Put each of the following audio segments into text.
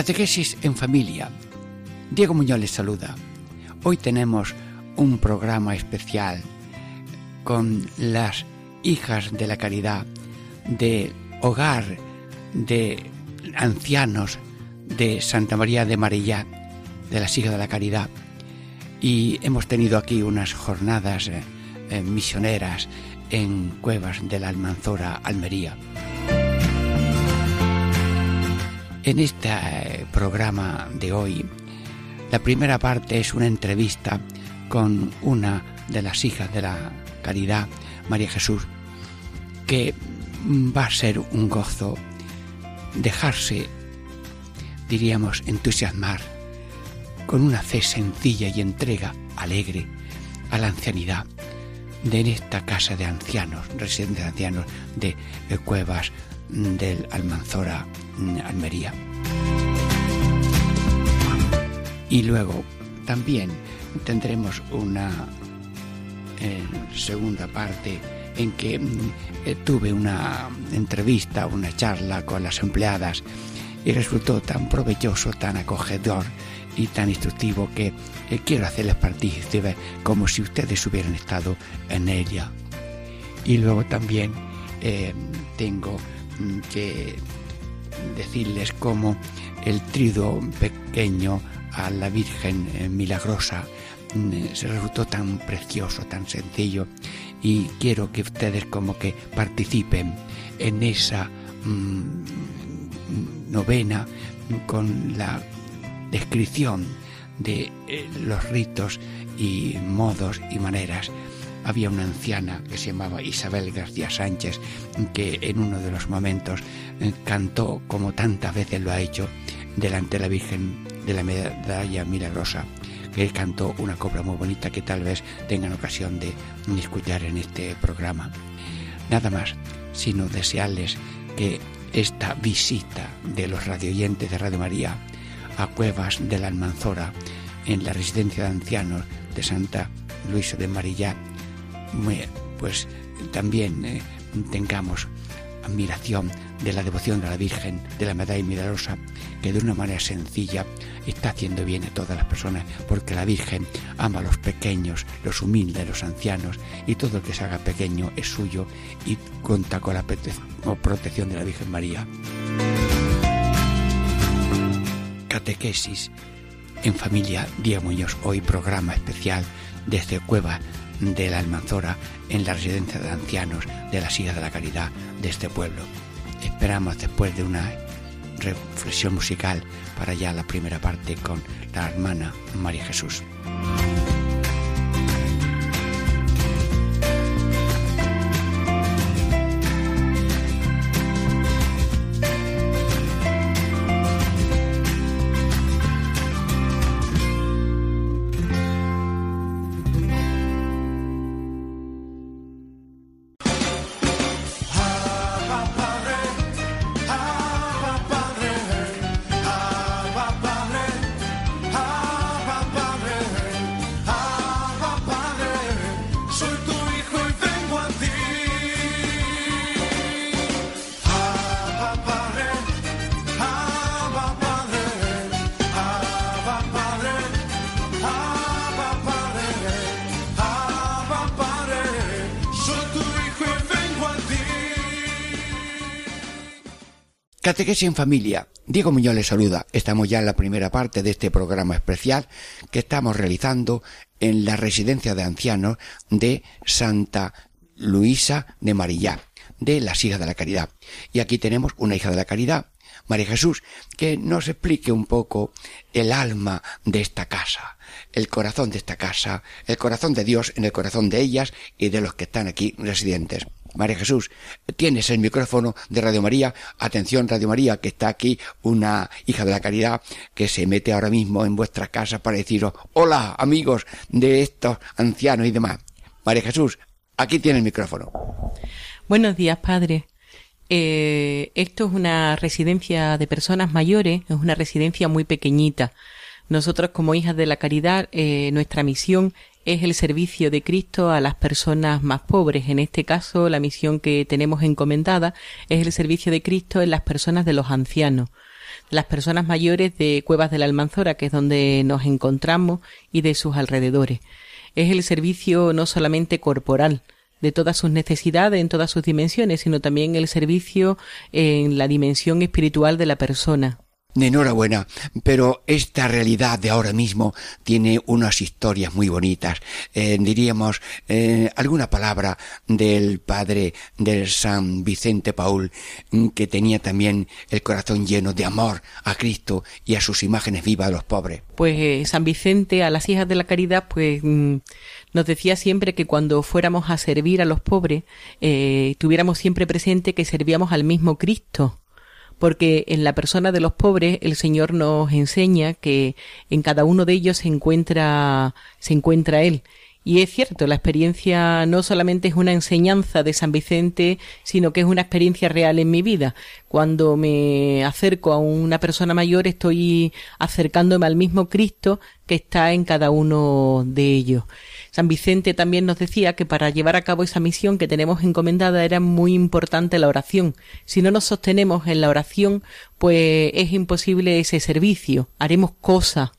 Catequesis en familia. Diego Muñoz les saluda. Hoy tenemos un programa especial con las hijas de la caridad, de hogar de ancianos de Santa María de Marillá, de las hijas de la caridad. Y hemos tenido aquí unas jornadas eh, misioneras en cuevas de la Almanzora, Almería. En este eh, programa de hoy, la primera parte es una entrevista con una de las hijas de la caridad, María Jesús, que va a ser un gozo dejarse, diríamos, entusiasmar con una fe sencilla y entrega alegre a la ancianidad de esta casa de ancianos, residentes de ancianos de Cuevas del Almanzora, Almería. Y luego también tendremos una eh, segunda parte en que mm, eh, tuve una entrevista, una charla con las empleadas y resultó tan provechoso, tan acogedor y tan instructivo que eh, quiero hacerles partícipes como si ustedes hubieran estado en ella. Y luego también tengo mm, que decirles cómo el trido pequeño a la Virgen Milagrosa mm, se resultó tan precioso, tan sencillo y quiero que ustedes como que participen en esa mm, novena con la descripción de eh, los ritos y modos y maneras había una anciana que se llamaba Isabel García Sánchez que en uno de los momentos eh, cantó como tantas veces lo ha hecho delante de la Virgen de la Medalla Milagrosa que cantó una copla muy bonita que tal vez tengan ocasión de escuchar en este programa. Nada más, sino desearles que esta visita de los radioyentes de Radio María a Cuevas de la Almanzora en la residencia de ancianos de Santa Luisa de Marillá pues también eh, tengamos admiración de la devoción a la Virgen, de la medalla milagrosa, que de una manera sencilla está haciendo bien a todas las personas, porque la Virgen ama a los pequeños, los humildes, los ancianos, y todo el que se haga pequeño es suyo y cuenta con la protección de la Virgen María. Catequesis en familia Diego Muñoz, hoy programa especial desde Cueva de la Almanzora en la residencia de ancianos de la Silla de la Caridad de este pueblo. Esperamos después de una reflexión musical para ya la primera parte con la hermana María Jesús. En familia. Diego Muñoz les saluda. Estamos ya en la primera parte de este programa especial que estamos realizando en la residencia de ancianos de Santa Luisa de Marillá, de las hijas de la caridad. Y aquí tenemos una hija de la caridad, María Jesús, que nos explique un poco el alma de esta casa, el corazón de esta casa, el corazón de Dios en el corazón de ellas y de los que están aquí residentes. María Jesús, tienes el micrófono de Radio María. Atención, Radio María, que está aquí una hija de la caridad que se mete ahora mismo en vuestra casa para deciros, hola amigos de estos ancianos y demás. María Jesús, aquí tiene el micrófono. Buenos días, padre. Eh, esto es una residencia de personas mayores, es una residencia muy pequeñita. Nosotros como hijas de la caridad, eh, nuestra misión es el servicio de Cristo a las personas más pobres. En este caso, la misión que tenemos encomendada es el servicio de Cristo en las personas de los ancianos, las personas mayores de Cuevas de la Almanzora, que es donde nos encontramos, y de sus alrededores. Es el servicio no solamente corporal, de todas sus necesidades en todas sus dimensiones, sino también el servicio en la dimensión espiritual de la persona. Enhorabuena, pero esta realidad de ahora mismo tiene unas historias muy bonitas. Eh, diríamos eh, alguna palabra del padre del San Vicente Paul, mm, que tenía también el corazón lleno de amor a Cristo y a sus imágenes vivas de los pobres. Pues eh, San Vicente, a las hijas de la caridad, pues mm, nos decía siempre que cuando fuéramos a servir a los pobres, tuviéramos siempre presente que servíamos al mismo Cristo porque en la persona de los pobres el Señor nos enseña que en cada uno de ellos se encuentra se encuentra él. Y es cierto, la experiencia no solamente es una enseñanza de San Vicente, sino que es una experiencia real en mi vida. Cuando me acerco a una persona mayor estoy acercándome al mismo Cristo que está en cada uno de ellos. San Vicente también nos decía que para llevar a cabo esa misión que tenemos encomendada era muy importante la oración. Si no nos sostenemos en la oración, pues es imposible ese servicio. Haremos cosas,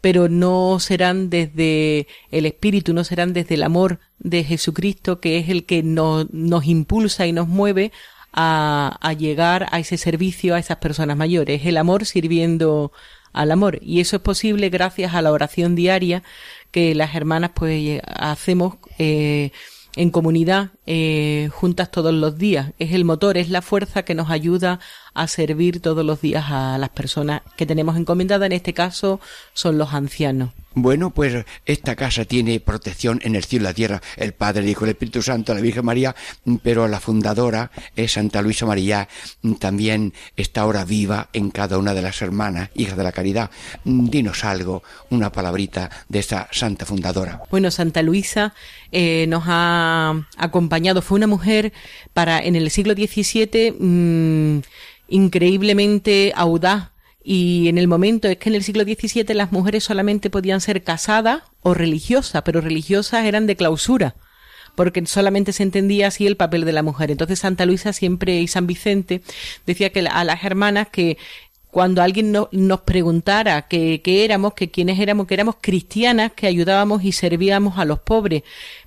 pero no serán desde el Espíritu, no serán desde el amor de Jesucristo, que es el que nos, impulsa y nos mueve a, a, llegar a ese servicio a esas personas mayores. El amor sirviendo al amor. Y eso es posible gracias a la oración diaria que las hermanas pues hacemos eh, en comunidad, eh, juntas todos los días. Es el motor, es la fuerza que nos ayuda a servir todos los días a las personas que tenemos encomendada. En este caso son los ancianos. Bueno, pues esta casa tiene protección en el cielo y la tierra, el Padre, el Hijo, el Espíritu Santo, la Virgen María, pero la fundadora es Santa Luisa María, también está ahora viva en cada una de las hermanas, hijas de la caridad. Dinos algo, una palabrita de esta santa fundadora. Bueno, Santa Luisa eh, nos ha acompañado, fue una mujer para en el siglo XVII mmm, increíblemente audaz y en el momento es que en el siglo XVII las mujeres solamente podían ser casadas o religiosas, pero religiosas eran de clausura, porque solamente se entendía así el papel de la mujer. Entonces Santa Luisa siempre y San Vicente decía que a las hermanas que cuando alguien nos preguntara qué éramos, que quiénes éramos, que éramos cristianas, que ayudábamos y servíamos a los pobres,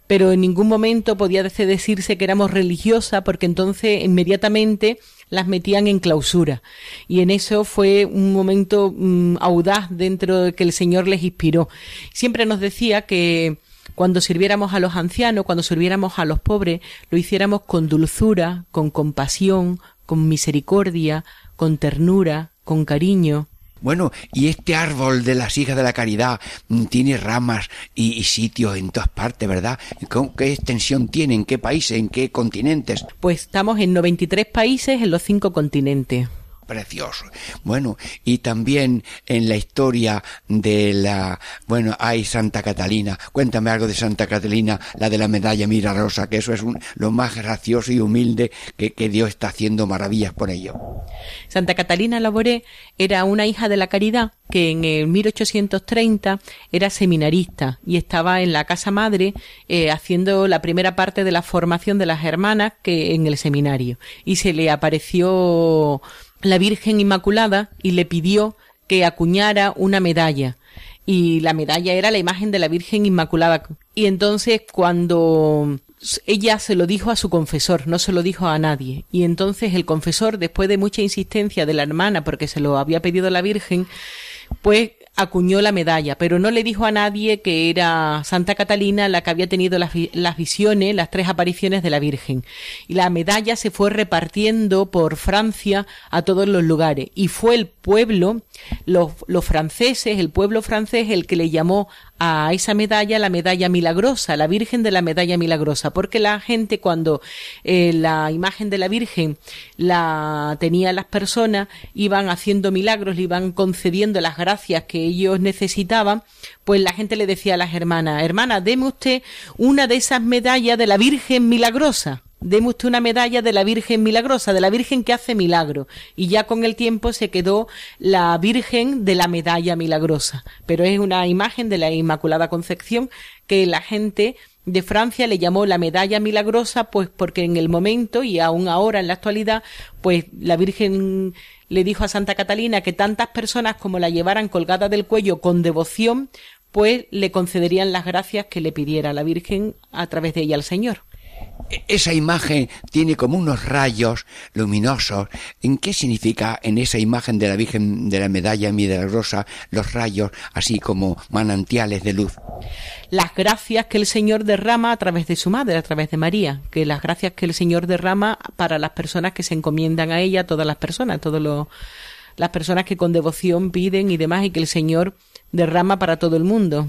pero en ningún momento podía decirse que éramos religiosas, porque entonces inmediatamente las metían en clausura. Y en eso fue un momento mm, audaz dentro de que el Señor les inspiró. Siempre nos decía que cuando sirviéramos a los ancianos, cuando sirviéramos a los pobres, lo hiciéramos con dulzura, con compasión, con misericordia, con ternura, con cariño. Bueno, y este árbol de las hijas de la caridad mm, tiene ramas y, sitios en todas partes, ¿verdad? ¿Qué extensión tiene? ¿En qué países? ¿En qué continentes? Pues estamos en 93 países en los cinco continentes precioso. Bueno, y también en la historia de la, bueno, hay Santa Catalina. Cuéntame algo de Santa Catalina, la de la medalla mira rosa, que eso es lo más gracioso y humilde que, que Dios está haciendo maravillas por ello. Santa Catalina Laboré era una hija de la caridad que en el 1830 era seminarista y estaba en la casa madre eh, haciendo la primera parte de la formación de las hermanas que en el seminario y se le apareció la Virgen Inmaculada y le pidió que acuñara una medalla. Y la medalla era la imagen de la Virgen Inmaculada. Y entonces cuando ella se lo dijo a su confesor, no se lo dijo a nadie. Y entonces el confesor, después de mucha insistencia de la hermana, porque se lo había pedido la Virgen, pues acuñó la medalla, pero no le dijo a nadie que era Santa Catalina la que había tenido las, visiones, las tres apariciones de la Virgen. Y la medalla se fue repartiendo por Francia a todos los lugares. Y fue el pueblo, los franceses, el pueblo francés, el que le llamó a esa medalla la medalla milagrosa, la Virgen de la medalla milagrosa, porque la gente cuando eh, la imagen de la Virgen la tenía las personas, iban haciendo milagros, le iban concediendo las gracias que ellos necesitaban, pues la gente le decía a las hermanas, hermana, deme usted una de esas medallas de la Virgen milagrosa deme usted una medalla de la Virgen milagrosa, de la Virgen que hace milagro. Y ya con el tiempo se quedó la Virgen de la medalla milagrosa. Pero es una imagen de la Inmaculada Concepción que la gente de Francia le llamó la medalla milagrosa, pues porque en el momento y aún ahora en la actualidad, pues la Virgen le dijo a Santa Catalina que tantas personas como la llevaran colgada del cuello con devoción, pues le concederían las gracias que le pidiera la Virgen a través de ella al Señor esa imagen tiene como unos rayos luminosos. ¿En qué significa en esa imagen de la Virgen de la Medalla Milagrosa los rayos así como manantiales de luz? Las gracias que el Señor derrama a través de su madre, a través de María, que las gracias que el Señor derrama para las personas que se encomiendan a ella, todas las personas, todas las personas que con devoción piden y demás y que el Señor derrama para todo el mundo.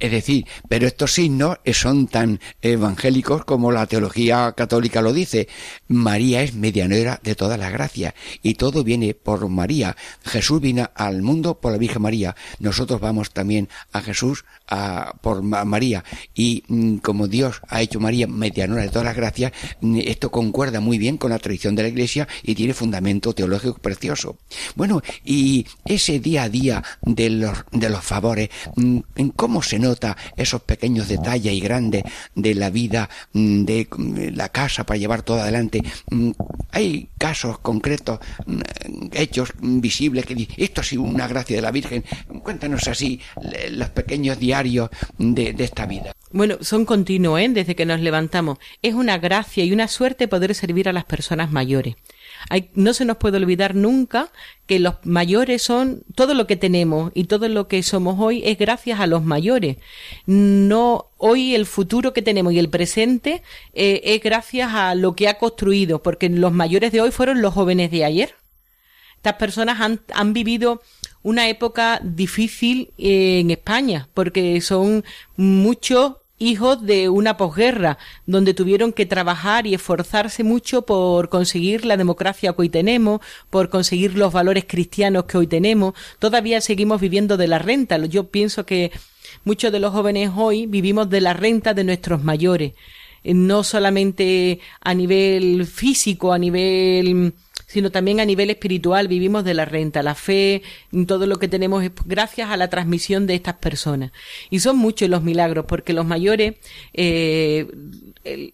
Es decir, pero estos signos son tan evangélicos como la teología católica lo dice. María es medianera de toda la gracia y todo viene por María. Jesús vino al mundo por la Virgen María. Nosotros vamos también a Jesús por María y mm, como Dios ha hecho María medianera de todas las gracias, mm, esto concuerda muy bien con la tradición de la Iglesia y tiene fundamento teológico precioso. Bueno, y ese día a día de los, de los favores, mm, ¿en cómo se nota esos pequeños detalles y grandes de la vida, mm, de mm, la casa para llevar todo adelante. Mm, hay casos concretos, hechos visibles que dicen, esto ha sido una gracia de la Virgen. Cuéntanos así los pequeños diarios de, de esta vida. Bueno, son continuos, ¿eh? desde que nos levantamos. Es una gracia y una suerte poder servir a las personas mayores no se nos puede olvidar nunca que los mayores son todo lo que tenemos y todo lo que somos hoy es gracias a los mayores. No hoy el futuro que tenemos y el presente eh, es gracias a lo que ha construido, porque los mayores de hoy fueron los jóvenes de ayer. Estas personas han, han vivido una época difícil eh, en España, porque son muchos hijos de una posguerra, donde tuvieron que trabajar y esforzarse mucho por conseguir la democracia que hoy tenemos, por conseguir los valores cristianos que hoy tenemos. Todavía seguimos viviendo de la renta. Yo pienso que muchos de los jóvenes hoy vivimos de la renta de nuestros mayores, no solamente a nivel físico, a nivel sino también a nivel espiritual vivimos de la renta, la fe, todo lo que tenemos es gracias a la transmisión de estas personas. Y son muchos los milagros, porque los mayores, eh,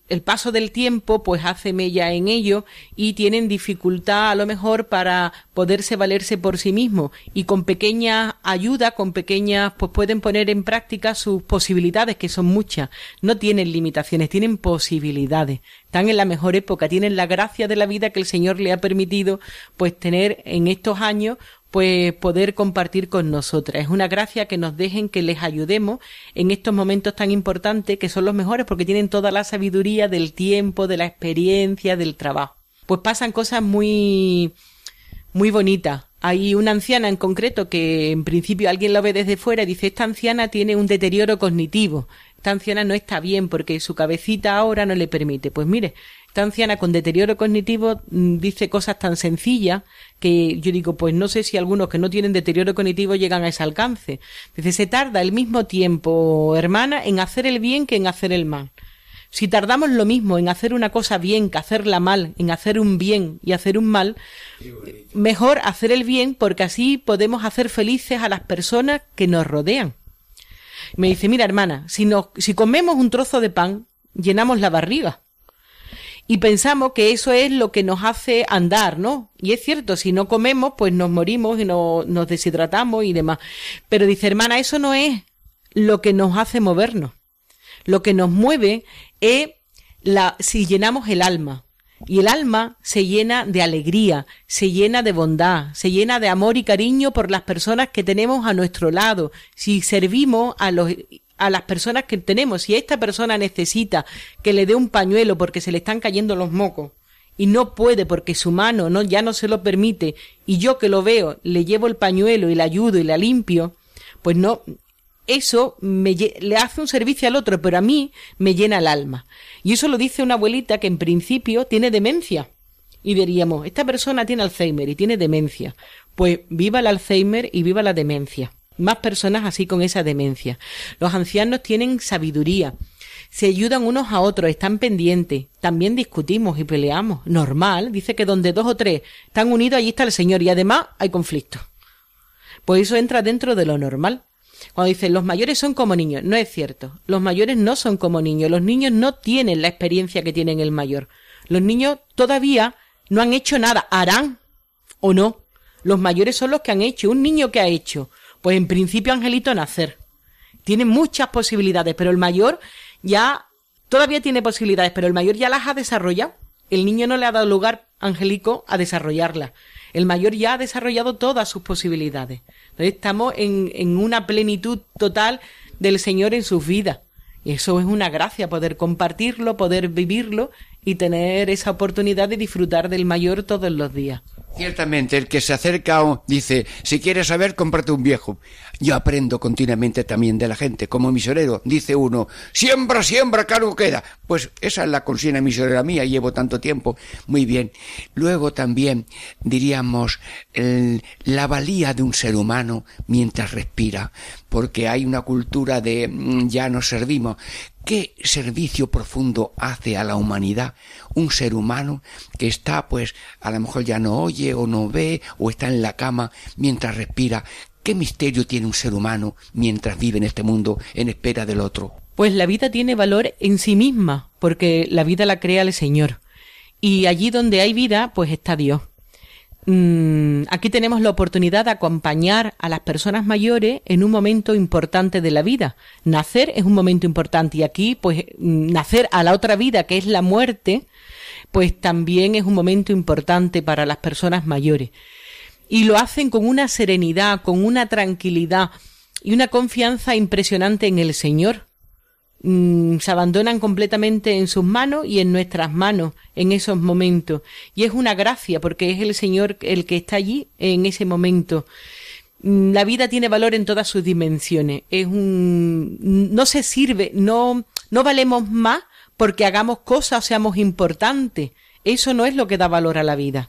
el, paso del tiempo pues hace mella en ello y tienen dificultad a lo mejor para poderse valerse por sí mismos y con pequeña ayuda, con pequeñas, pues pueden poner en práctica sus posibilidades, que son muchas. No tienen limitaciones, tienen posibilidades están en la mejor época, tienen la gracia de la vida que el Señor le ha permitido pues tener en estos años pues poder compartir con nosotras. Es una gracia que nos dejen que les ayudemos en estos momentos tan importantes que son los mejores porque tienen toda la sabiduría del tiempo, de la experiencia, del trabajo. Pues pasan cosas muy muy bonitas. Hay una anciana en concreto que en principio alguien la ve desde fuera y dice esta anciana tiene un deterioro cognitivo esta anciana no está bien porque su cabecita ahora no le permite. Pues mire, esta anciana con deterioro cognitivo mm, dice cosas tan sencillas que yo digo, pues no sé si algunos que no tienen deterioro cognitivo llegan a ese alcance. Dice, se tarda el mismo tiempo, hermana, en hacer el bien que en hacer el mal. Si tardamos lo mismo en hacer una cosa bien que hacerla mal, en hacer un bien y hacer un mal, mejor hacer el bien porque así podemos hacer felices a las personas que nos rodean. Me dice, mira hermana, si, no, si comemos un trozo de pan, llenamos la barriga. Y pensamos que eso es lo que nos hace andar, ¿no? Y es cierto, si no comemos, pues nos morimos y no, nos deshidratamos y demás. Pero dice, hermana, eso no es lo que nos hace movernos. Lo que nos mueve es la, si llenamos el alma. Y el alma se llena de alegría, se llena de bondad, se llena de amor y cariño por las personas que tenemos a nuestro lado. Si servimos a los a las personas que tenemos, si esta persona necesita que le dé un pañuelo porque se le están cayendo los mocos y no puede porque su mano no ya no se lo permite y yo que lo veo le llevo el pañuelo y le ayudo y la limpio, pues no eso me, le hace un servicio al otro, pero a mí me llena el alma. Y eso lo dice una abuelita que en principio tiene demencia. Y diríamos, esta persona tiene Alzheimer y tiene demencia. Pues viva el Alzheimer y viva la demencia. Más personas así con esa demencia. Los ancianos tienen sabiduría. Se ayudan unos a otros, están pendientes. También discutimos y peleamos. Normal. Dice que donde dos o tres están unidos, allí está el Señor. Y además hay conflicto. Pues eso entra dentro de lo normal. Cuando dicen los mayores son como niños, no es cierto. Los mayores no son como niños. Los niños no tienen la experiencia que tienen el mayor. Los niños todavía no han hecho nada. Harán o no. Los mayores son los que han hecho. Un niño que ha hecho. Pues en principio Angelito nacer. Tiene muchas posibilidades, pero el mayor ya todavía tiene posibilidades, pero el mayor ya las ha desarrollado. El niño no le ha dado lugar, Angelico, a desarrollarlas. El mayor ya ha desarrollado todas sus posibilidades. Entonces estamos en, en una plenitud total del Señor en sus vidas. Y eso es una gracia, poder compartirlo, poder vivirlo y tener esa oportunidad de disfrutar del mayor todos los días. Ciertamente, el que se acerca dice, si quieres saber, cómprate un viejo. Yo aprendo continuamente también de la gente. Como misionero, dice uno, siembra, siembra, caro queda. Pues esa es la consigna misionera mía, llevo tanto tiempo. Muy bien. Luego también diríamos la valía de un ser humano mientras respira, porque hay una cultura de mm, ya nos servimos. ¿Qué servicio profundo hace a la humanidad un ser humano que está, pues, a lo mejor ya no oye o no ve o está en la cama mientras respira? ¿Qué misterio tiene un ser humano mientras vive en este mundo en espera del otro? Pues la vida tiene valor en sí misma, porque la vida la crea el Señor. Y allí donde hay vida, pues está Dios. Mm, aquí tenemos la oportunidad de acompañar a las personas mayores en un momento importante de la vida. Nacer es un momento importante y aquí, pues, mm, nacer a la otra vida, que es la muerte, pues también es un momento importante para las personas mayores. Y lo hacen con una serenidad, con una tranquilidad y una confianza impresionante en el Señor. Mm, se abandonan completamente en sus manos y en nuestras manos en esos momentos. Y es una gracia porque es el Señor el que está allí en ese momento. Mm, la vida tiene valor en todas sus dimensiones. Es un, no se sirve, no, no valemos más porque hagamos cosas o seamos importantes. Eso no es lo que da valor a la vida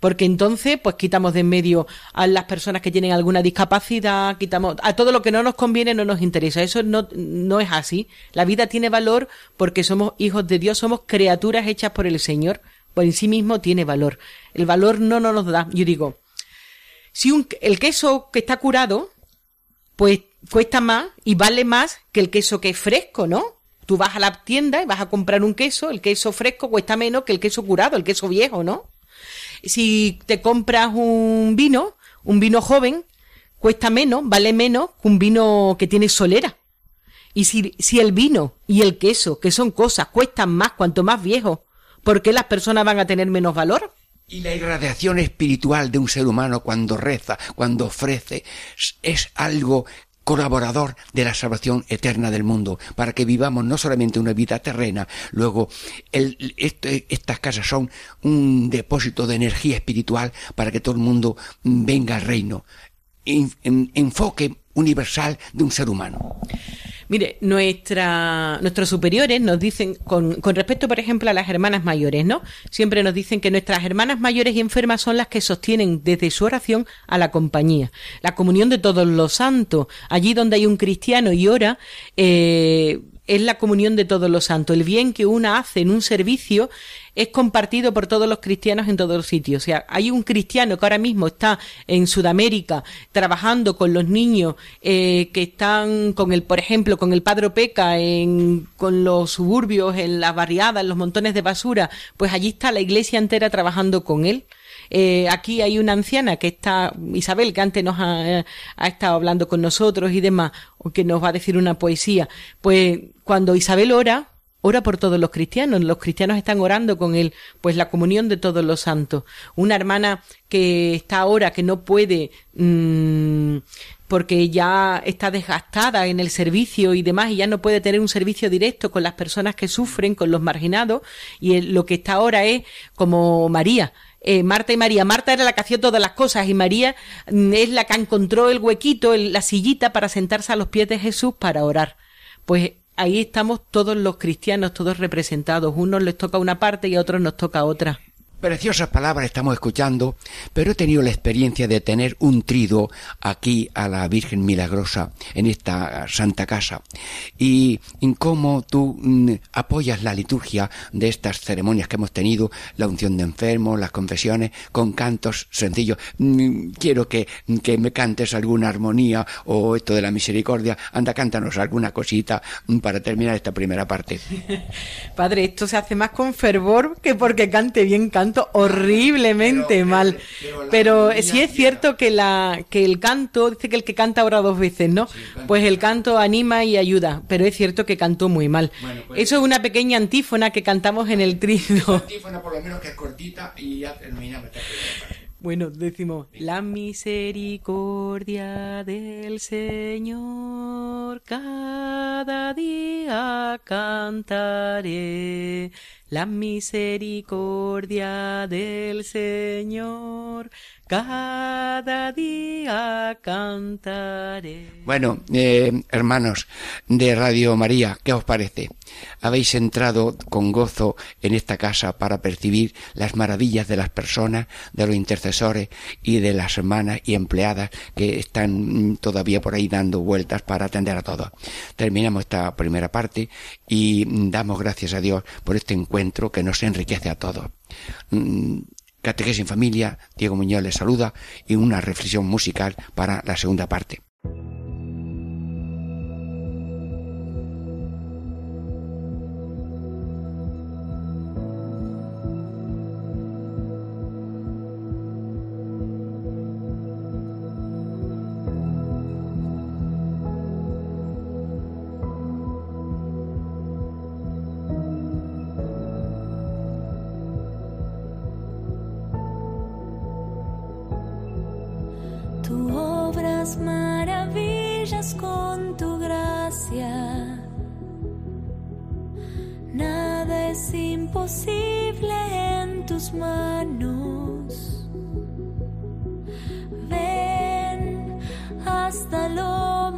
porque entonces pues quitamos de en medio a las personas que tienen alguna discapacidad, quitamos a todo lo que no nos conviene no nos interesa. Eso no, no es así. La vida tiene valor porque somos hijos de Dios, somos criaturas hechas por el Señor, pues en sí mismo tiene valor. El valor no, no nos da. Yo digo, si un, el queso que está curado, pues cuesta más y vale más que el queso que es fresco, ¿no? Tú vas a la tienda y vas a comprar un queso, el queso fresco cuesta menos que el queso curado, el queso viejo, ¿no? Si te compras un vino, un vino joven, cuesta menos, vale menos que un vino que tiene solera. Y si, si el vino y el queso, que son cosas, cuestan más cuanto más viejo, ¿por qué las personas van a tener menos valor? Y la irradiación espiritual de un ser humano cuando reza, cuando ofrece, es algo colaborador de la salvación eterna del mundo, para que vivamos no solamente una vida terrena, luego este, estas casas son un depósito de energía espiritual para que todo el mundo venga al reino. enfoque universal de un ser humano. Mire, nuestra, nuestros superiores nos dicen, con, con respecto, por ejemplo, a las hermanas mayores, ¿no? Siempre nos dicen que nuestras hermanas mayores y enfermas son las que sostienen desde su oración a la compañía. La comunión de todos los santos, allí donde hay un cristiano y ora, eh, es la comunión de todos los santos. El bien que una hace en un servicio es compartido por todos los cristianos en todos los sitios. O sea, hay un cristiano que ahora mismo está en Sudamérica trabajando con los niños eh, que están con el, por ejemplo, con el Padre Peca, en, con los suburbios, en las barriadas, en los montones de basura, pues allí está la iglesia entera trabajando con él. Eh, aquí hay una anciana que está, Isabel, que antes nos ha, estado hablando con nosotros y demás, o que nos va a decir una poesía. Pues cuando Isabel ora, ora por todos los cristianos. Los cristianos están orando con él, pues la comunión de todos los santos. Una hermana que está ahora, que no puede, mmm, porque ya está desgastada en el servicio y demás, y ya no puede tener un servicio directo con las personas que sufren, con los marginados, y lo que está ahora es como María, eh, Marta y María. Marta era la que hacía todas las cosas y María mm, es la que encontró el huequito, la sillita para sentarse a los pies de Jesús para orar. Pues ahí estamos todos los cristianos, todos representados. Unos les toca una parte y a otros nos toca otra. Preciosas palabras estamos escuchando, pero he tenido la experiencia de tener un trido aquí a la Virgen Milagrosa en esta Santa Casa y cómo tú mm, apoyas la liturgia de estas ceremonias que hemos tenido, la unción de enfermos, las confesiones, con cantos sencillos. Mm, quiero que, que me cantes alguna armonía o esto de la misericordia. Anda, cántanos alguna cosita mm, para terminar esta primera parte. Padre, esto se hace más con fervor que porque cante bien, horriblemente mal. Pero, sí es cierto que la que el canto, dice que el que canta ahora dos veces, ¿no? pues el canto anima y ayuda, pero es cierto que cantó muy mal. Pues Eso es una pequeña antífona que cantamos en el trino. Antífona por lo menos que es cortita y ya terminamos bueno, decimos, la misericordia del Señor cada día cantaré la misericordia del Señor cada día cantaré. Bueno, eh, hermanos de Radio María, ¿qué os parece? Habéis entrado con gozo en esta casa para percibir las maravillas de las personas, de los intercesores y de las hermanas y empleadas que están todavía por ahí dando vueltas para atender a todos. Terminamos esta primera parte y damos gracias a Dios por este encuentro que nos enriquece a todos. Mm, Catequesis en familia, Diego Muñoz les saluda y una reflexión musical para la segunda parte. imposible en tus manos. Ven hasta lo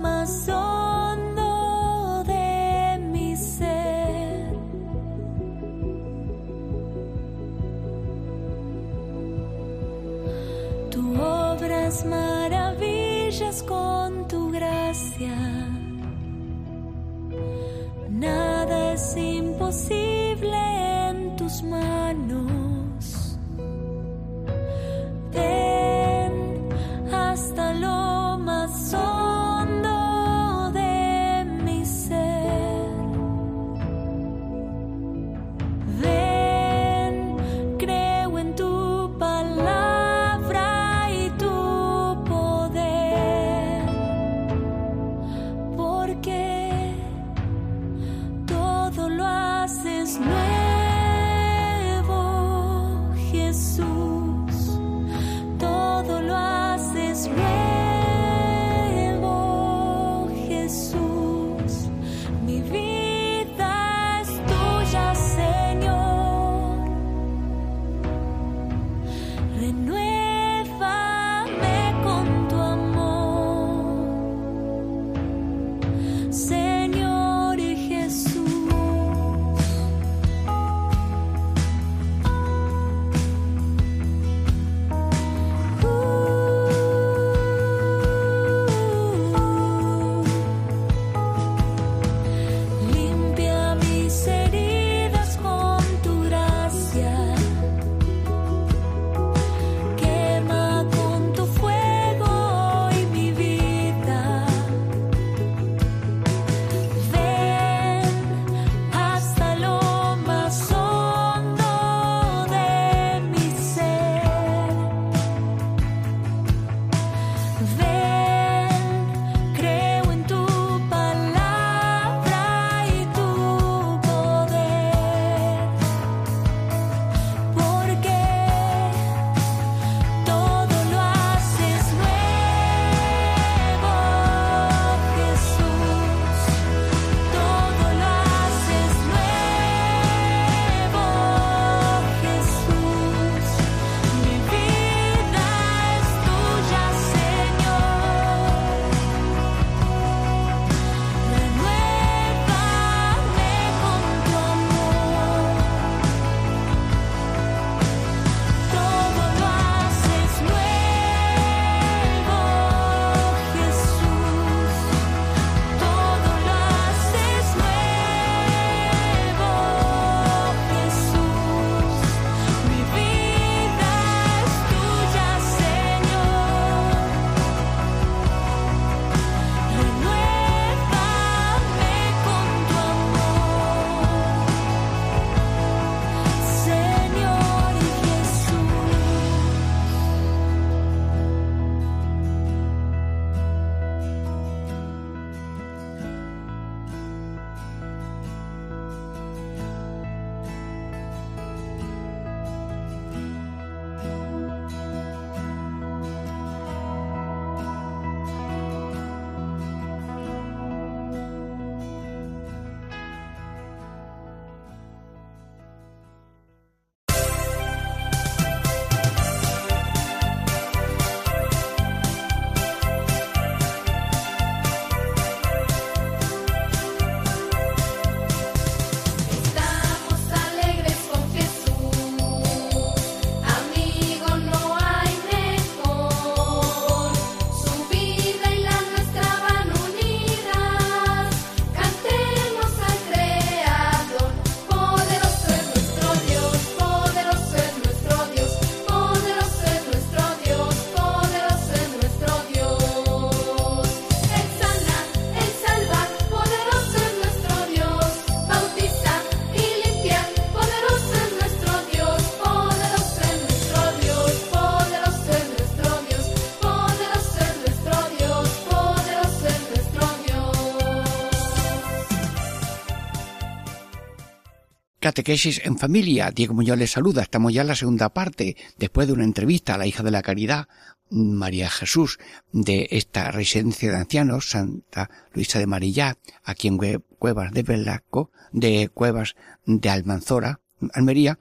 Catequesis en familia. Diego Muñoz les saluda. Estamos ya en la segunda parte, después de una entrevista a la hija de la caridad, María Jesús, de esta residencia de ancianos, Santa Luisa de Marillá, aquí en Cuevas de Velasco, de Cuevas de Almanzora, Almería,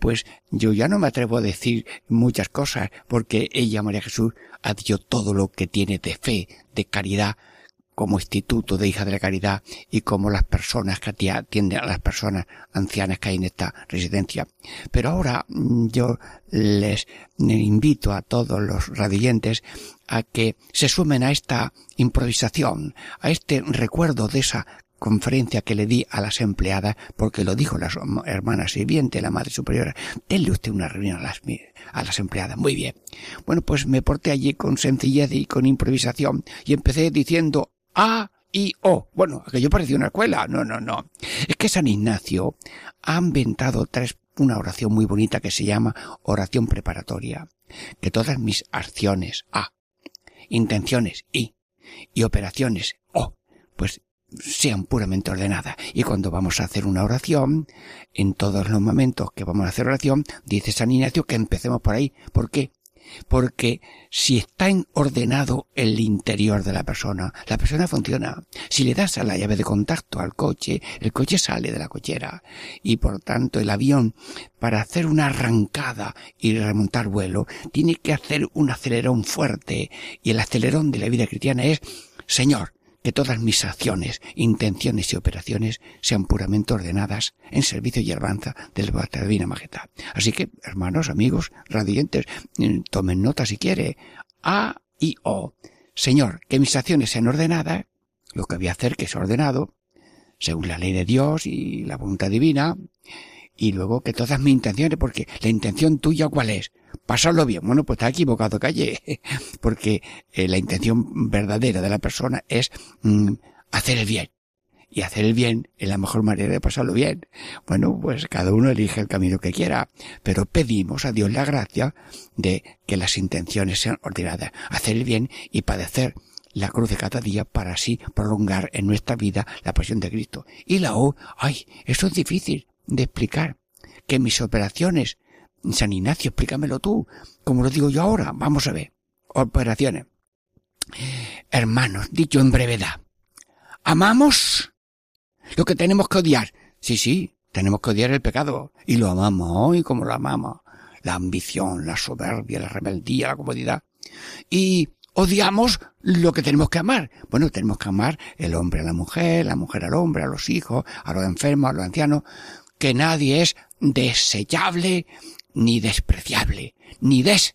pues yo ya no me atrevo a decir muchas cosas, porque ella, María Jesús, ha dicho todo lo que tiene de fe, de caridad, como instituto de hija de la caridad y como las personas que atienden a las personas ancianas que hay en esta residencia. Pero ahora mm, yo les invito a todos los radiantes a que se sumen a esta improvisación, a este recuerdo de esa conferencia que le di a las empleadas, porque lo dijo la hermana sirviente, la madre superiora, denle usted una reunión a las, a las empleadas. Muy bien. Bueno, pues me porté allí con sencillez y con improvisación y empecé diciendo a y O. Bueno, aquello parecía una escuela. No, no, no. Es que San Ignacio ha inventado tres, una oración muy bonita que se llama oración preparatoria. Que todas mis acciones A, intenciones I y operaciones O, pues sean puramente ordenadas. Y cuando vamos a hacer una oración, en todos los momentos que vamos a hacer oración, dice San Ignacio que empecemos por ahí. ¿Por qué? Porque si está en ordenado el interior de la persona, la persona funciona. Si le das a la llave de contacto al coche, el coche sale de la cochera y por tanto el avión para hacer una arrancada y remontar vuelo tiene que hacer un acelerón fuerte y el acelerón de la vida cristiana es Señor, que todas mis acciones, intenciones y operaciones sean puramente ordenadas en servicio y alabanza de la divina majestad. Así que, hermanos, amigos, radiantes, mm, tomen nota si quiere. A y O. Señor, que mis acciones sean ordenadas, lo que voy a hacer que es ordenado, según la ley de Dios y la voluntad divina, y luego que todas mis intenciones, porque la intención tuya cuál es, pasarlo bien. Bueno, pues está equivocado, calle, porque eh, la intención verdadera de la persona es mm, hacer el bien. Y hacer el bien es la mejor manera de pasarlo bien. Bueno, pues cada uno elige el camino que quiera, pero pedimos a Dios la gracia de que las intenciones sean ordenadas, hacer el bien y padecer la cruz de cada día para así prolongar en nuestra vida la pasión de Cristo. Y la O, ay, eso es difícil de explicar. Que mis operaciones San Ignacio, explícamelo tú, como lo digo yo ahora. Vamos a ver. Operaciones. Hermanos, dicho en brevedad. ¿Amamos lo que tenemos que odiar? Sí, sí, tenemos que odiar el pecado. Y lo amamos hoy como lo amamos. La ambición, la soberbia, la rebeldía, la comodidad. Y odiamos lo que tenemos que amar. Bueno, tenemos que amar el hombre a la mujer, la mujer al hombre, a los hijos, a los enfermos, a los ancianos, que nadie es desechable, ni despreciable, ni des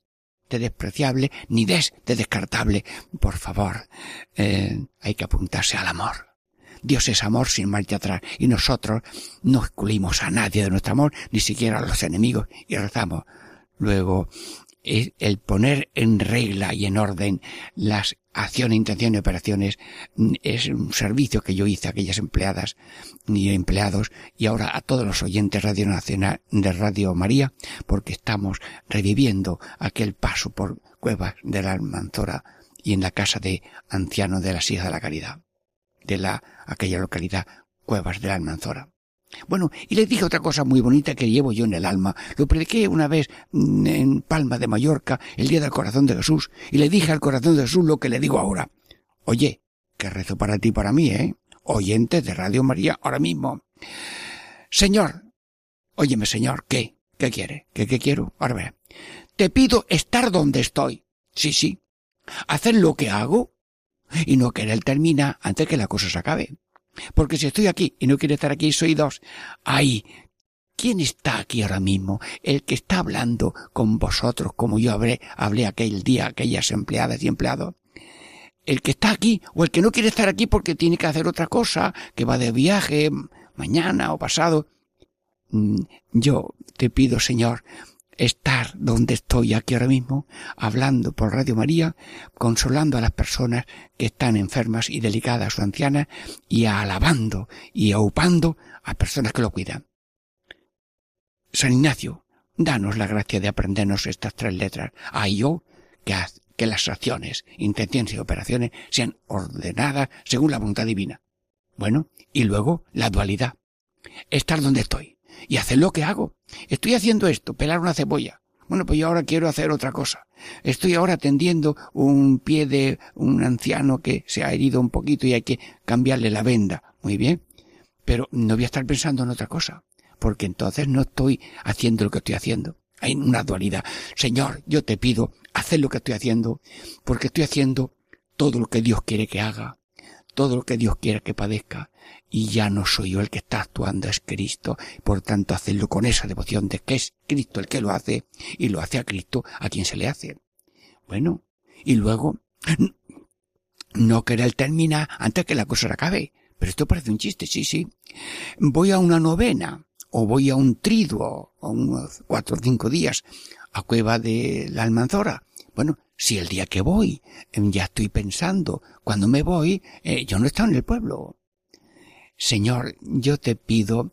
de despreciable, ni des de descartable. Por favor, eh, hay que apuntarse al amor. Dios es amor sin marcha atrás y nosotros no excluimos a nadie de nuestro amor, ni siquiera a los enemigos y rezamos. Luego, el poner en regla y en orden las acciones, intenciones y operaciones mm, es un servicio que yo hice a aquellas empleadas y empleados y ahora a todos los oyentes Radio Nacional de Radio María porque estamos reviviendo aquel paso por Cuevas de la Almanzora y en la casa de ancianos de las hijas de la caridad de la aquella localidad Cuevas de la Almanzora. Bueno, y le dije otra cosa muy bonita que llevo yo en el alma. Lo prediqué una vez mm, en Palma de Mallorca, el día del corazón de Jesús, y le dije al corazón de Jesús lo que le digo ahora. Oye, que rezo para ti y para mí, ¿eh? Oyente de Radio María ahora mismo. Señor, óyeme, señor, ¿qué? ¿Qué quiere? ¿Qué, qué quiero? Ahora ve. Te pido estar donde estoy. Sí, sí. Hacer lo que hago y no querer terminar antes que la cosa se acabe. Porque si estoy aquí y no quiere estar aquí, soy dos. Ay, ¿quién está aquí ahora mismo? El que está hablando con vosotros como yo hablé, hablé aquel día, aquellas empleadas y empleados. El que está aquí o el que no quiere estar aquí porque tiene que hacer otra cosa, que va de viaje mañana o pasado. Mm, yo te pido, Señor, estar donde estoy aquí ahora mismo, hablando por Radio María, consolando a las personas que están enfermas y delicadas o ancianas, y alabando y aupando a personas que lo cuidan. San Ignacio, danos la gracia de aprendernos estas tres letras. A yo, que, que las acciones, intenciones y operaciones sean ordenadas según la voluntad divina. Bueno, y luego la dualidad. Estar donde estoy. Y hacer lo que hago. Estoy haciendo esto, pelar una cebolla. Bueno, pues yo ahora quiero hacer otra cosa. Estoy ahora atendiendo un pie de un anciano que se ha herido un poquito y hay que cambiarle la venda. Muy bien. Pero no voy a estar pensando en otra cosa, porque entonces no estoy haciendo lo que estoy haciendo. Hay una dualidad. Señor, yo te pido, hacer lo que estoy haciendo, porque estoy haciendo todo lo que Dios quiere que haga, todo lo que Dios quiere que padezca, y ya no soy yo el que está actuando, es Cristo. Por tanto, hacerlo con esa devoción de que es Cristo el que lo hace, y lo hace a Cristo a quien se le hace. Bueno, y luego, no querer terminar antes que la cosa acabe. Pero esto parece un chiste, sí, sí. Voy a una novena, o voy a un triduo, o unos cuatro o cinco días, a Cueva de la Almanzora. Bueno, si el día que voy, em, ya estoy pensando, cuando me voy, eh, yo no he estado en el pueblo. Señor, yo te pido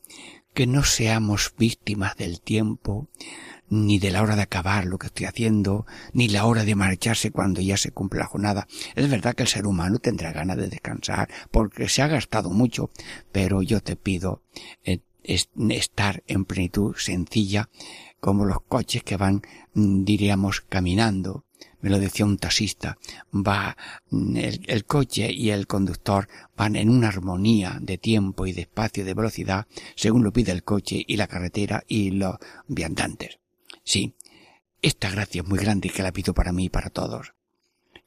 que no seamos víctimas del tiempo, ni de la hora de acabar lo que estoy haciendo, ni la hora de marcharse cuando ya se cumple la jornada. Es verdad que el ser humano tendrá ganas de descansar, porque se ha gastado mucho, pero yo te pido eh, estar en plenitud sencilla, como los coches que van, mm, diríamos, caminando. Me lo decía un taxista. Va, mm, el, coche y el conductor van en una armonía de tiempo y de espacio, de velocidad, según lo pide el coche y la carretera y los viandantes. Sí, esta gracia es muy grande que la pido para mí y para todos.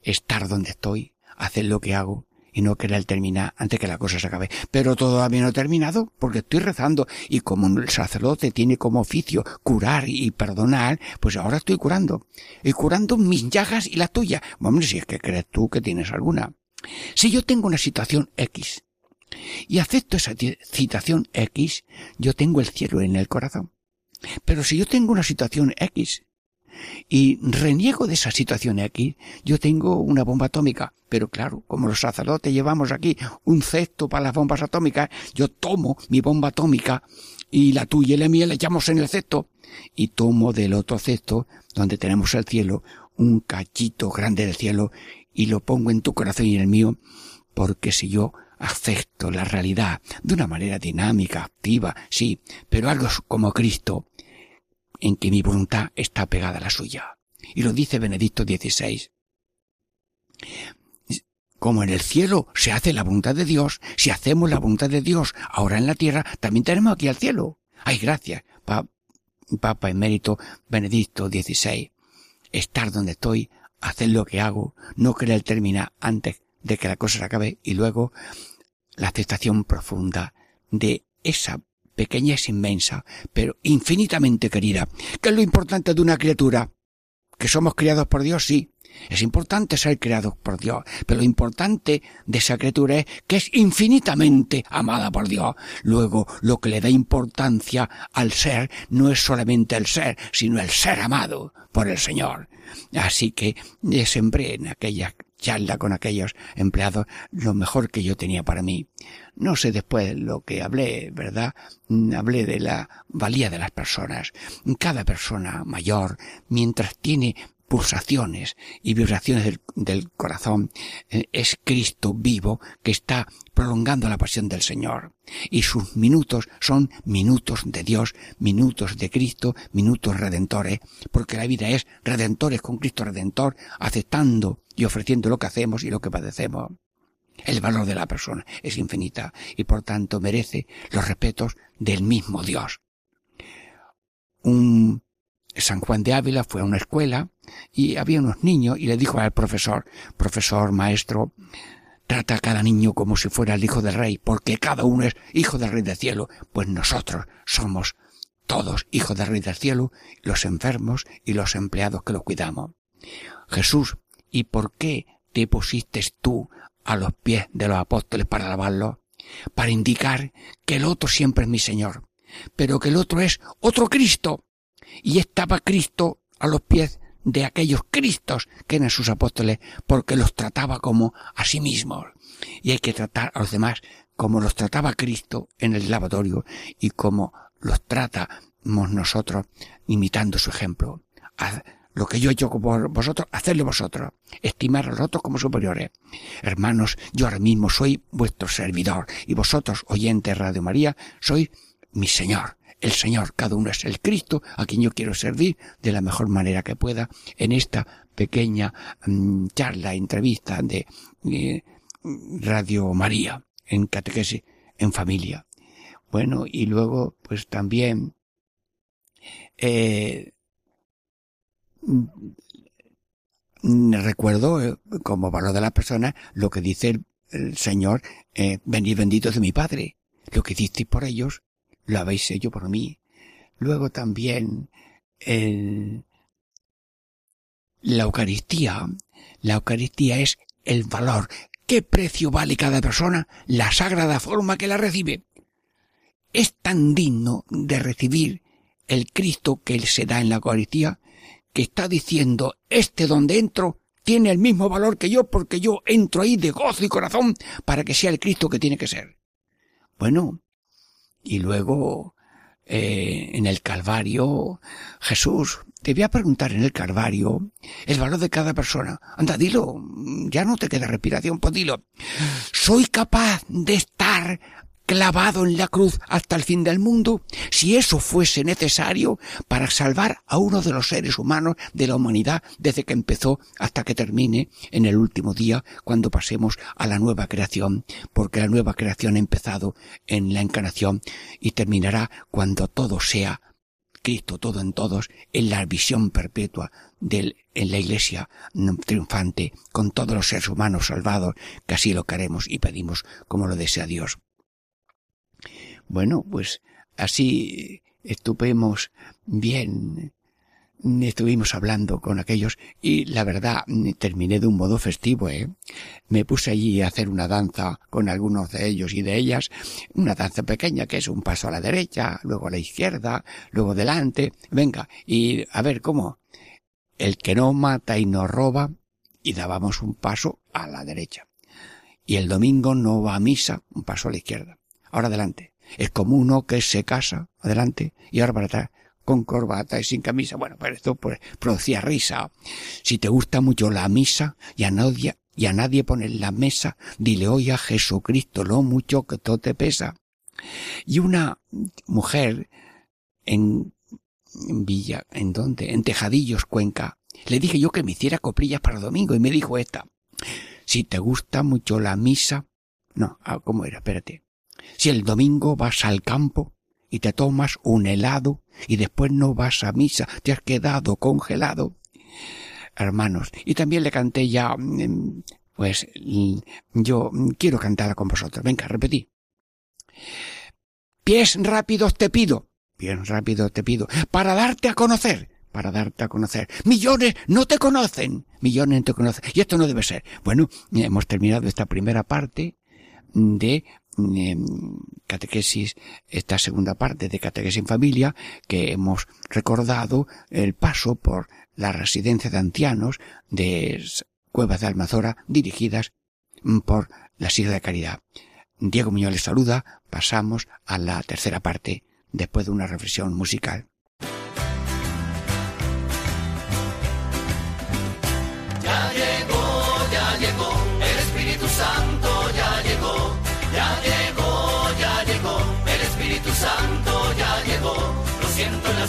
Estar donde estoy, hacer lo que hago, y no querer terminar antes que la cosa se acabe. Pero todavía no he terminado porque estoy rezando y como el sacerdote tiene como oficio curar y perdonar, pues ahora estoy curando. Y curando mis llagas y la tuya. Hombre, si es que crees tú que tienes alguna. Si yo tengo una situación X y acepto esa situación X, yo tengo el cielo en el corazón. Pero si yo tengo una situación X y reniego de esa situación aquí, yo tengo una bomba atómica. Pero claro, como los sacerdotes llevamos aquí un cesto para las bombas atómicas, yo tomo mi bomba atómica y la tuya y la mía la echamos en el cesto y tomo del otro cesto, donde tenemos el cielo, un cachito grande del cielo y lo pongo en tu corazón y en el mío, porque si yo acepto la realidad de una manera dinámica, activa, sí, pero algo como Cristo, en que mi voluntad está pegada a la suya. Y lo dice Benedicto XVI. Como en el cielo se hace la voluntad de Dios, si hacemos la voluntad de Dios ahora en la tierra, también tenemos aquí al cielo. Ay, gracias, pa Papa emérito Benedicto XVI. Estar donde estoy, hacer lo que hago, no querer terminar antes de que la cosa se acabe y luego la aceptación profunda de esa pequeña es inmensa, pero infinitamente querida. ¿Qué es lo importante de una criatura? Que somos criados por Dios, sí. Es importante ser creados por Dios, pero lo importante de esa criatura es que es infinitamente amada por Dios. Luego, lo que le da importancia al ser no es solamente el ser, sino el ser amado por el Señor. Así que sembré en aquella charla con aquellos empleados lo mejor que yo tenía para mí. No sé después lo que hablé, ¿verdad? Mm, hablé de la valía de las personas. Cada persona mayor, mientras tiene pulsaciones y vibraciones del, corazón, eh, es Cristo vivo que está prolongando la pasión del Señor. Y sus minutos son minutos de Dios, minutos de Cristo, minutos redentores, porque la vida es redentores con Cristo redentor, aceptando y ofreciendo lo que hacemos y lo que padecemos. El valor de la persona es infinita y por tanto merece los respetos del mismo Dios. Un San Juan de Ávila fue a una escuela y había unos niños y le dijo al profesor, profesor, maestro, trata a cada niño como si fuera el hijo del rey, porque cada uno es hijo del rey del cielo, pues nosotros somos todos hijos del rey del cielo, los enfermos y los empleados que los cuidamos. Jesús, ¿y por qué te pusiste tú a los pies de los apóstoles para alabarlo? Para indicar que el otro siempre es mi Señor, pero que el otro es otro Cristo, y estaba Cristo a los pies de aquellos Cristos que eran sus apóstoles, porque los trataba como a sí mismos. Y hay que tratar a los demás como los trataba Cristo en el lavatorio y como los tratamos nosotros imitando su ejemplo. lo que yo he hecho por vosotros, hacedlo vosotros. Estimar a los otros como superiores. Hermanos, yo ahora mismo soy vuestro servidor y vosotros, oyentes Radio María, sois mi Señor el Señor, cada uno es el Cristo a quien yo quiero servir de la mejor manera que pueda en esta pequeña mm, charla, entrevista de eh, Radio María en catequesis en familia. Bueno, y luego pues también eh, mm, recuerdo eh, como valor de la persona lo que dice el, Señor, eh, venid benditos de mi Padre. Lo que hicisteis por ellos, lo habéis hecho por mí. Luego también el, la Eucaristía. La Eucaristía es el valor. ¿Qué precio vale cada persona? La sagrada forma que la recibe. Es tan digno de recibir el Cristo que Él se da en la Eucaristía, que está diciendo, este donde entro tiene el mismo valor que yo porque yo entro ahí de gozo y corazón para que sea el Cristo que tiene que ser. Bueno, y luego eh, en el Calvario, Jesús, te voy a preguntar en el Calvario el valor de cada persona. Anda, dilo, ya no te queda respiración, pues dilo. ¿Soy capaz de estar clavado en la cruz hasta el fin del mundo, si eso fuese necesario para salvar a uno de los seres humanos de la humanidad desde que empezó hasta que termine en el último día cuando pasemos a la nueva creación, porque la nueva creación ha empezado en la encarnación y terminará cuando todo sea Cristo todo en todos, en la visión perpetua del, en la iglesia triunfante, con todos los seres humanos salvados, que así lo queremos y pedimos como lo desea Dios. Bueno, pues así estuvimos bien, estuvimos hablando con aquellos y la verdad terminé de un modo festivo, ¿eh? Me puse allí a hacer una danza con algunos de ellos y de ellas, una danza pequeña que es un paso a la derecha, luego a la izquierda, luego delante, venga, y a ver cómo. El que no mata y no roba, y dábamos un paso a la derecha. Y el domingo no va a misa, un paso a la izquierda. Ahora adelante. Es como uno que se casa, adelante, y ahora para atrás, con corbata y sin camisa. Bueno, pero esto pues, producía risa. Si te gusta mucho la misa y a nadie, y a nadie pone en la mesa, dile hoy a Jesucristo lo mucho que todo te pesa. Y una mujer en, en Villa, ¿en dónde? En Tejadillos, Cuenca. Le dije yo que me hiciera coprillas para domingo y me dijo esta. Si te gusta mucho la misa, no, ah, ¿cómo era? Espérate. Si el domingo vas al campo y te tomas un helado y después no vas a misa, te has quedado congelado. Hermanos, y también le canté ya, mm, pues yo quiero cantar con vosotros. Venga, repetí. Pies rápidos te pido, pies rápidos te pido, para darte a conocer, para darte a conocer. Millones no te conocen, millones no te conocen. Y esto no debe ser. Bueno, hemos terminado esta primera parte de catequesis, esta segunda parte de catequesis en familia, que hemos recordado el paso por la residencia de ancianos de Cuevas de Almazora dirigidas por la Silla de Caridad. Diego Muñoz les saluda, pasamos a la tercera parte después de una reflexión musical.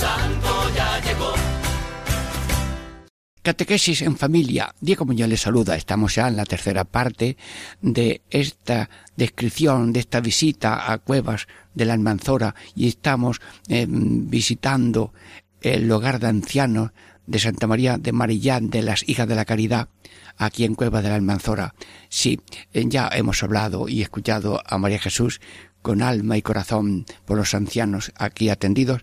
Santo ya llegó. Catequesis en familia. Diego Muñoz les saluda. Estamos ya en la tercera parte de esta descripción, de esta visita a cuevas de la Almanzora y estamos eh, visitando el hogar de ancianos de Santa María de Marillán de las Hijas de la Caridad, aquí en Cueva de la Almanzora. Sí, eh, ya hemos hablado y escuchado a María Jesús con alma y corazón por los ancianos aquí atendidos.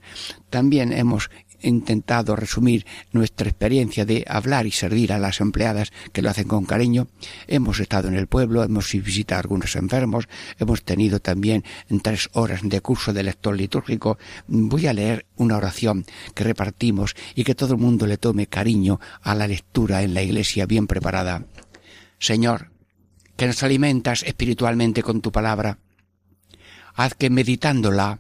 También hemos intentado resumir nuestra experiencia de hablar y servir a las empleadas que lo hacen con cariño. Hemos estado en el pueblo, hemos visitado a algunos enfermos, hemos tenido también tres horas de curso de lector litúrgico. Voy a leer una oración que repartimos y que todo el mundo le tome cariño a la lectura en la iglesia bien preparada. Señor, que nos alimentas espiritualmente con tu palabra, haz que meditándola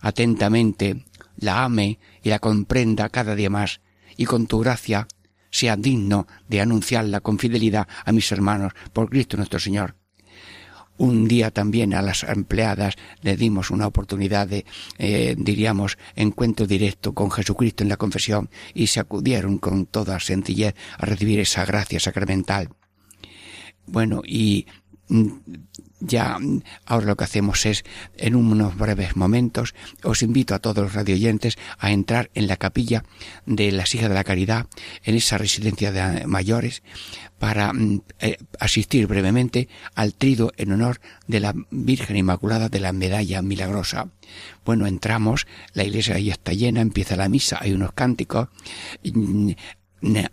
atentamente la ame y la comprenda cada día más, y con tu gracia sea digno de anunciarla con fidelidad a mis hermanos por Cristo nuestro Señor. Un día también a las empleadas le dimos una oportunidad de, eh, diríamos, encuentro directo con Jesucristo en la confesión y se acudieron con toda sencillez a recibir esa gracia sacramental. Bueno, y ya ahora lo que hacemos es, en unos breves momentos, os invito a todos los radioyentes a entrar en la capilla de las Hijas de la Caridad, en esa residencia de mayores, para mm, eh, asistir brevemente al trido en honor de la Virgen Inmaculada de la Medalla Milagrosa. Bueno, entramos, la iglesia ahí está llena, empieza la misa, hay unos cánticos, mm,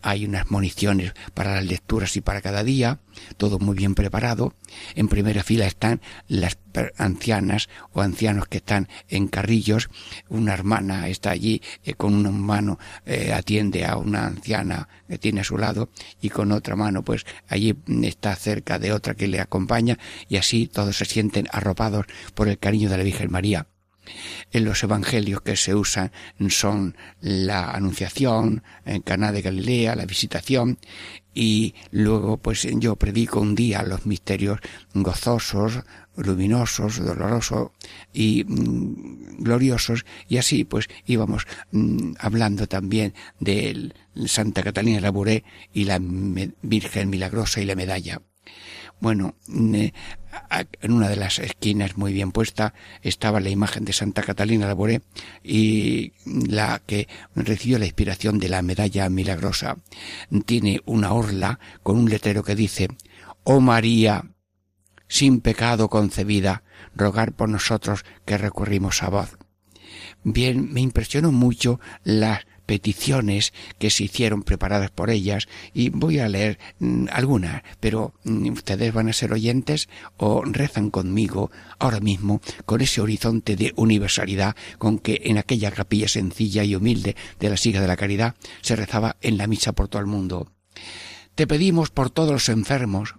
hay unas municiones para las lecturas y para cada día, todo muy bien preparado. En primera fila están las ancianas o ancianos que están en carrillos. Una hermana está allí eh, con una mano eh, atiende a una anciana que tiene a su lado y con otra mano pues allí está cerca de otra que le acompaña y así todos se sienten arropados por el cariño de la Virgen María. En los evangelios que se usan son la anunciación, en Caná de Galilea, la visitación y luego pues yo predico un día los misterios gozosos, luminosos, dolorosos y mm, gloriosos y así pues íbamos mm, hablando también de Santa Catalina Labouré y la Virgen Milagrosa y la medalla. Bueno, en una de las esquinas muy bien puesta estaba la imagen de Santa Catalina Laboré y la que recibió la inspiración de la medalla milagrosa. Tiene una orla con un letrero que dice Oh María, sin pecado concebida, rogar por nosotros que recurrimos a vos. Bien, me impresionó mucho las peticiones que se hicieron preparadas por ellas y voy a leer mm, algunas, pero mm, ustedes van a ser oyentes o rezan conmigo ahora mismo con ese horizonte de universalidad con que en aquella capilla sencilla y humilde de la Siga de la Caridad se rezaba en la misa por todo el mundo. Te pedimos por todos los enfermos,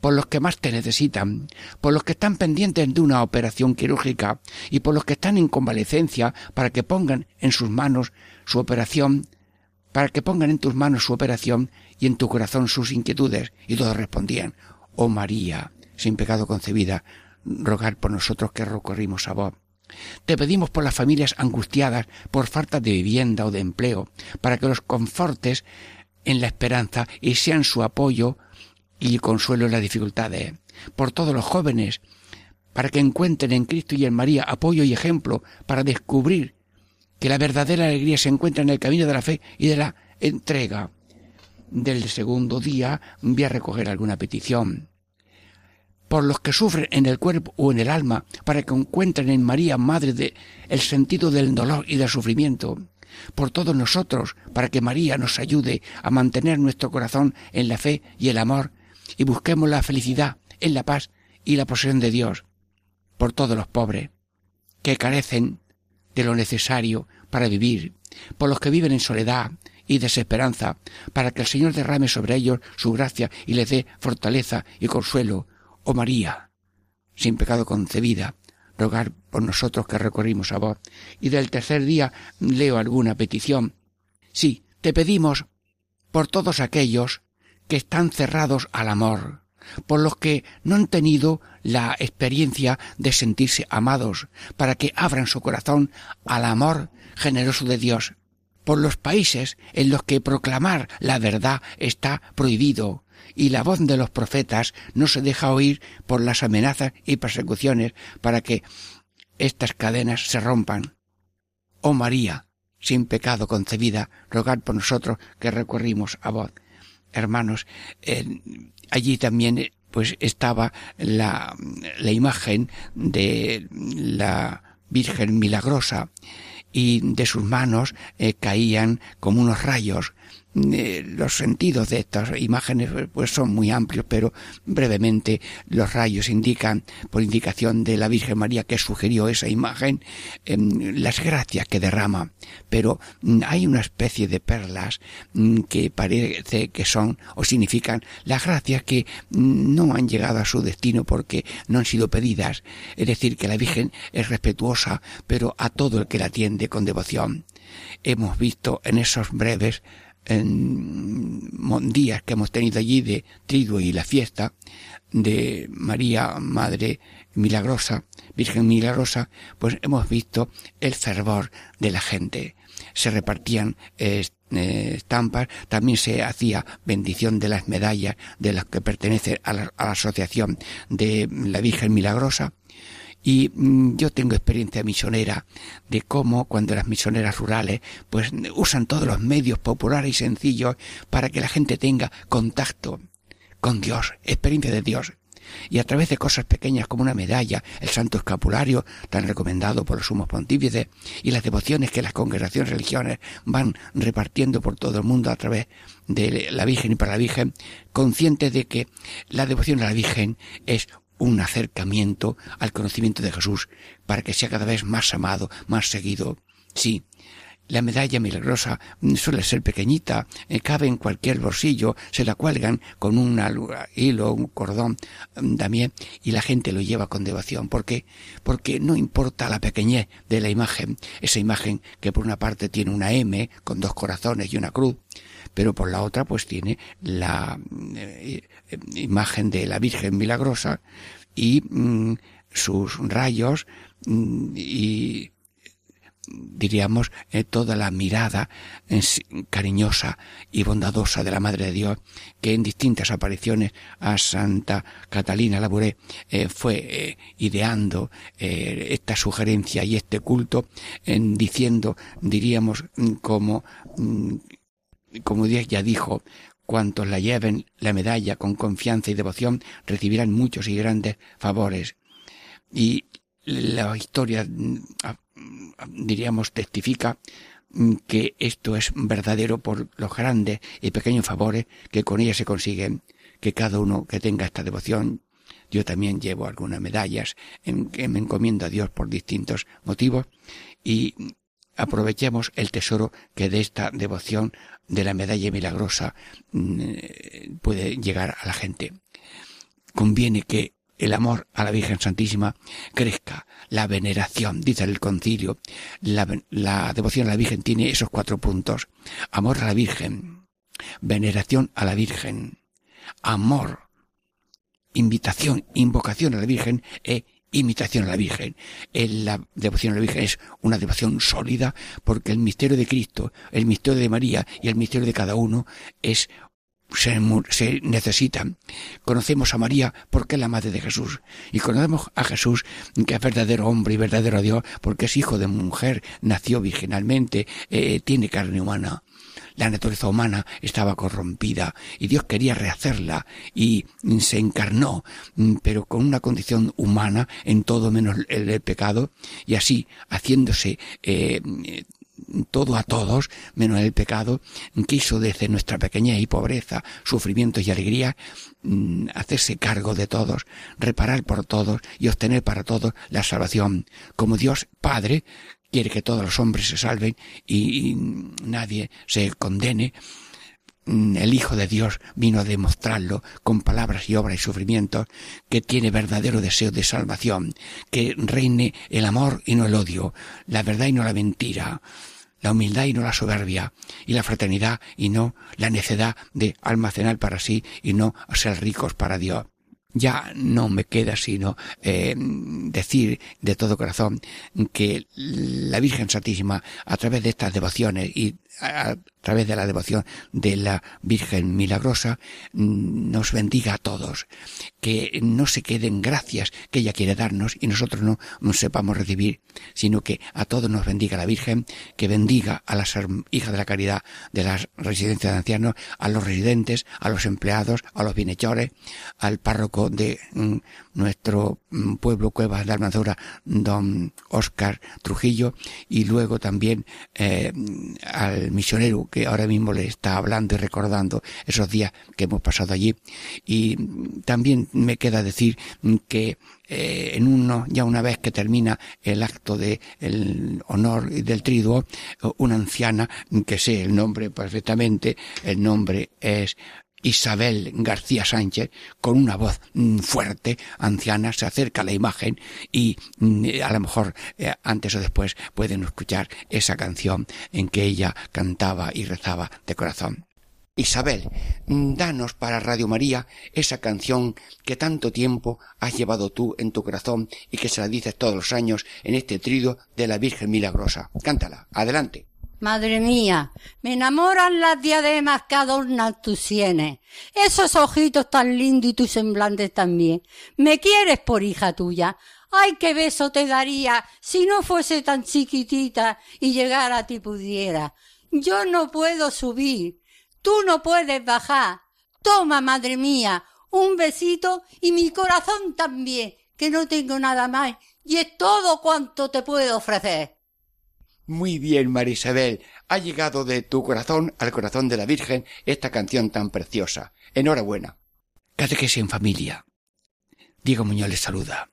por los que más te necesitan, por los que están pendientes de una operación quirúrgica y por los que están en convalecencia para que pongan en sus manos su operación, para que pongan en tus manos su operación y en tu corazón sus inquietudes. Y todos respondían, Oh María, sin pecado concebida, rogar por nosotros que recorrimos a vos. Te pedimos por las familias angustiadas por falta de vivienda o de empleo, para que los confortes en la esperanza y sean su apoyo y consuelo en las dificultades. Por todos los jóvenes, para que encuentren en Cristo y en María apoyo y ejemplo para descubrir que la verdadera alegría se encuentra en el camino de la fe y de la entrega. Del segundo día voy a recoger alguna petición. Por los que sufren en el cuerpo o en el alma, para que encuentren en María, Madre, de, el sentido del dolor y del sufrimiento. Por todos nosotros, para que María nos ayude a mantener nuestro corazón en la fe y el amor, y busquemos la felicidad en la paz y la posesión de Dios. Por todos los pobres, que carecen de lo necesario para vivir, por los que viven en soledad y desesperanza, para que el Señor derrame sobre ellos su gracia y les dé fortaleza y consuelo. Oh María, sin pecado concebida, rogar por nosotros que recorrimos a vos. Y del tercer día leo alguna petición. Sí, te pedimos por todos aquellos que están cerrados al amor, por los que no han tenido la experiencia de sentirse amados, para que abran su corazón al amor generoso de Dios, por los países en los que proclamar la verdad está prohibido, y la voz de los profetas no se deja oír por las amenazas y persecuciones para que estas cadenas se rompan. Oh María, sin pecado concebida, rogad por nosotros que recurrimos a vos. Hermanos, allí también pues estaba la, la imagen de la Virgen Milagrosa y de sus manos eh, caían como unos rayos eh, los sentidos de estas imágenes pues son muy amplios, pero brevemente los rayos indican, por indicación de la Virgen María que sugirió esa imagen, em, las gracias que derrama. Pero mm, hay una especie de perlas mm, que parece que son o significan las gracias que mm, no han llegado a su destino porque no han sido pedidas. Es decir, que la Virgen es respetuosa, pero a todo el que la atiende con devoción. Hemos visto en esos breves en días que hemos tenido allí de triduo y la fiesta de María Madre Milagrosa, Virgen Milagrosa, pues hemos visto el fervor de la gente. Se repartían eh, estampas, también se hacía bendición de las medallas de las que pertenecen a la asociación de la Virgen Milagrosa y mm, yo tengo experiencia misionera de cómo cuando las misioneras rurales pues usan todos los medios populares y sencillos para que la gente tenga contacto con Dios, experiencia de Dios. Y a través de cosas pequeñas como una medalla, el santo escapulario, tan recomendado por los sumos pontífices, y las devociones que las congregaciones religiosas van repartiendo por todo el mundo a través de la Virgen y para la Virgen, conscientes de que la devoción a la Virgen es un acercamiento al conocimiento de Jesús para que sea cada vez más amado, más seguido. Sí, la medalla milagrosa suele ser pequeñita, eh, cabe en cualquier bolsillo, se la cuelgan con un hilo, un cordón mm, también, y la gente lo lleva con devoción. ¿Por qué? Porque no importa la pequeñez de la imagen, esa imagen que por una parte tiene una M con dos corazones y una cruz, pero por la otra pues tiene la eh, eh, imagen de la Virgen Milagrosa y mm, sus rayos mm, y diríamos eh, toda la mirada cariñosa y bondadosa de la Madre de Dios que en distintas apariciones a Santa Catalina Labouré fue ideando esta sugerencia y este culto diciendo diríamos mm, como ya dijo, cuantos la lleven la medalla con confianza y devoción recibirán muchos y grandes favores. Y la historia, diríamos, testifica que esto es verdadero por los grandes y pequeños favores que con ella se consiguen, que cada uno que tenga esta devoción, yo también llevo algunas medallas en que me encomiendo a Dios por distintos motivos y aprovechemos el tesoro que de esta devoción de la medalla milagrosa mm, puede llegar a la gente. Conviene que el amor a la Virgen Santísima crezca, la veneración, dice el concilio, la, la devoción a la Virgen tiene esos cuatro puntos. Amor a la Virgen, veneración a la Virgen, amor, invitación, invocación a la Virgen e imitación a la Virgen. La devoción a la Virgen es una devoción sólida porque el misterio de Cristo, el misterio de María y el misterio de cada uno es se, se, necesitan. Conocemos a María porque es la madre de Jesús. Y conocemos a Jesús que es verdadero hombre y verdadero Dios porque es hijo de mujer, nació virginalmente, eh, tiene carne humana la naturaleza humana estaba corrompida y Dios quería rehacerla y se encarnó, mm, pero con una condición humana en todo menos el, pecado y así haciéndose eh, todo a todos, menos el pecado, quiso desde nuestra pequeñez y pobreza, sufrimientos y alegría, mm, hacerse cargo de todos, reparar por todos y obtener para todos la salvación, como Dios Padre quiere que todos los hombres se salven y, nadie se condene, mm, el Hijo de Dios vino a demostrarlo con palabras y obras y sufrimientos, que tiene verdadero deseo de salvación, que reine el amor y no el odio, la verdad y no la mentira, la humildad y no la soberbia, y la fraternidad y no la necedad de almacenar para sí y no ser ricos para Dios. Ya no me queda sino eh, decir de todo corazón que la Virgen Santísima, a través de estas devociones y a través de la devoción de la Virgen Milagrosa, mm, nos bendiga a todos, que no se queden gracias que ella quiere darnos y nosotros no sepamos recibir, sino que a todos nos bendiga la Virgen, que bendiga a las hijas de la caridad de las residencias de ancianos, a los residentes, a los empleados, a los bienhechores, al párroco de mm, nuestro mm, pueblo Cuevas de Almanzora, don Oscar Trujillo, y luego también eh, al misionero que ahora mismo le está hablando y recordando esos días que hemos pasado allí. Y también me queda decir que eh, en uno, ya una vez que termina el acto de el honor del triduo, una anciana, que sé el nombre perfectamente, el nombre es Isabel García Sánchez, con una voz mm, fuerte, anciana, se acerca a la imagen y mm, a lo mejor eh, antes o después pueden escuchar esa canción en que ella cantaba y rezaba de corazón. Isabel, mm, danos para Radio María esa canción que tanto tiempo has llevado tú en tu corazón y que se la dices todos los años en este trido de la Virgen Milagrosa. Cántala, adelante. Madre mía, me enamoran las diademas que adornan tus sienes, esos ojitos tan lindos y tus semblantes también. Me quieres por hija tuya. Ay, qué beso te daría si no fuese tan chiquitita y llegar a ti pudiera. Yo no puedo subir, tú no puedes bajar. Toma, madre mía, un besito y mi corazón también, que no tengo nada más y es todo cuanto te puedo ofrecer. Muy bien, María Isabel. Ha llegado de tu corazón al corazón de la Virgen esta canción tan preciosa. Enhorabuena. Catequesis en familia. Diego Muñoz les saluda.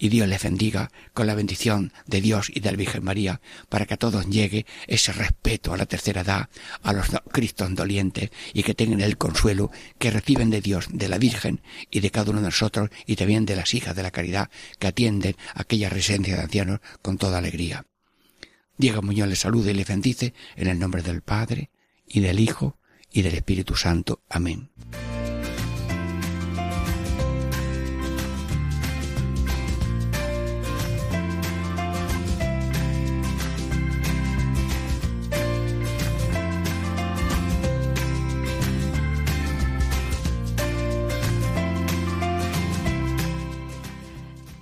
Y Dios les bendiga con la bendición de Dios y de la Virgen María, para que a todos llegue ese respeto a la tercera edad, a los cristos dolientes, y que tengan el consuelo que reciben de Dios, de la Virgen y de cada uno de nosotros, y también de las hijas de la caridad que atienden aquella residencia de ancianos con toda alegría. Diego Muñoz le saluda y le bendice en el nombre del Padre, y del Hijo, y del Espíritu Santo. Amén.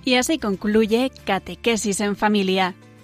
Y así concluye Catequesis en Familia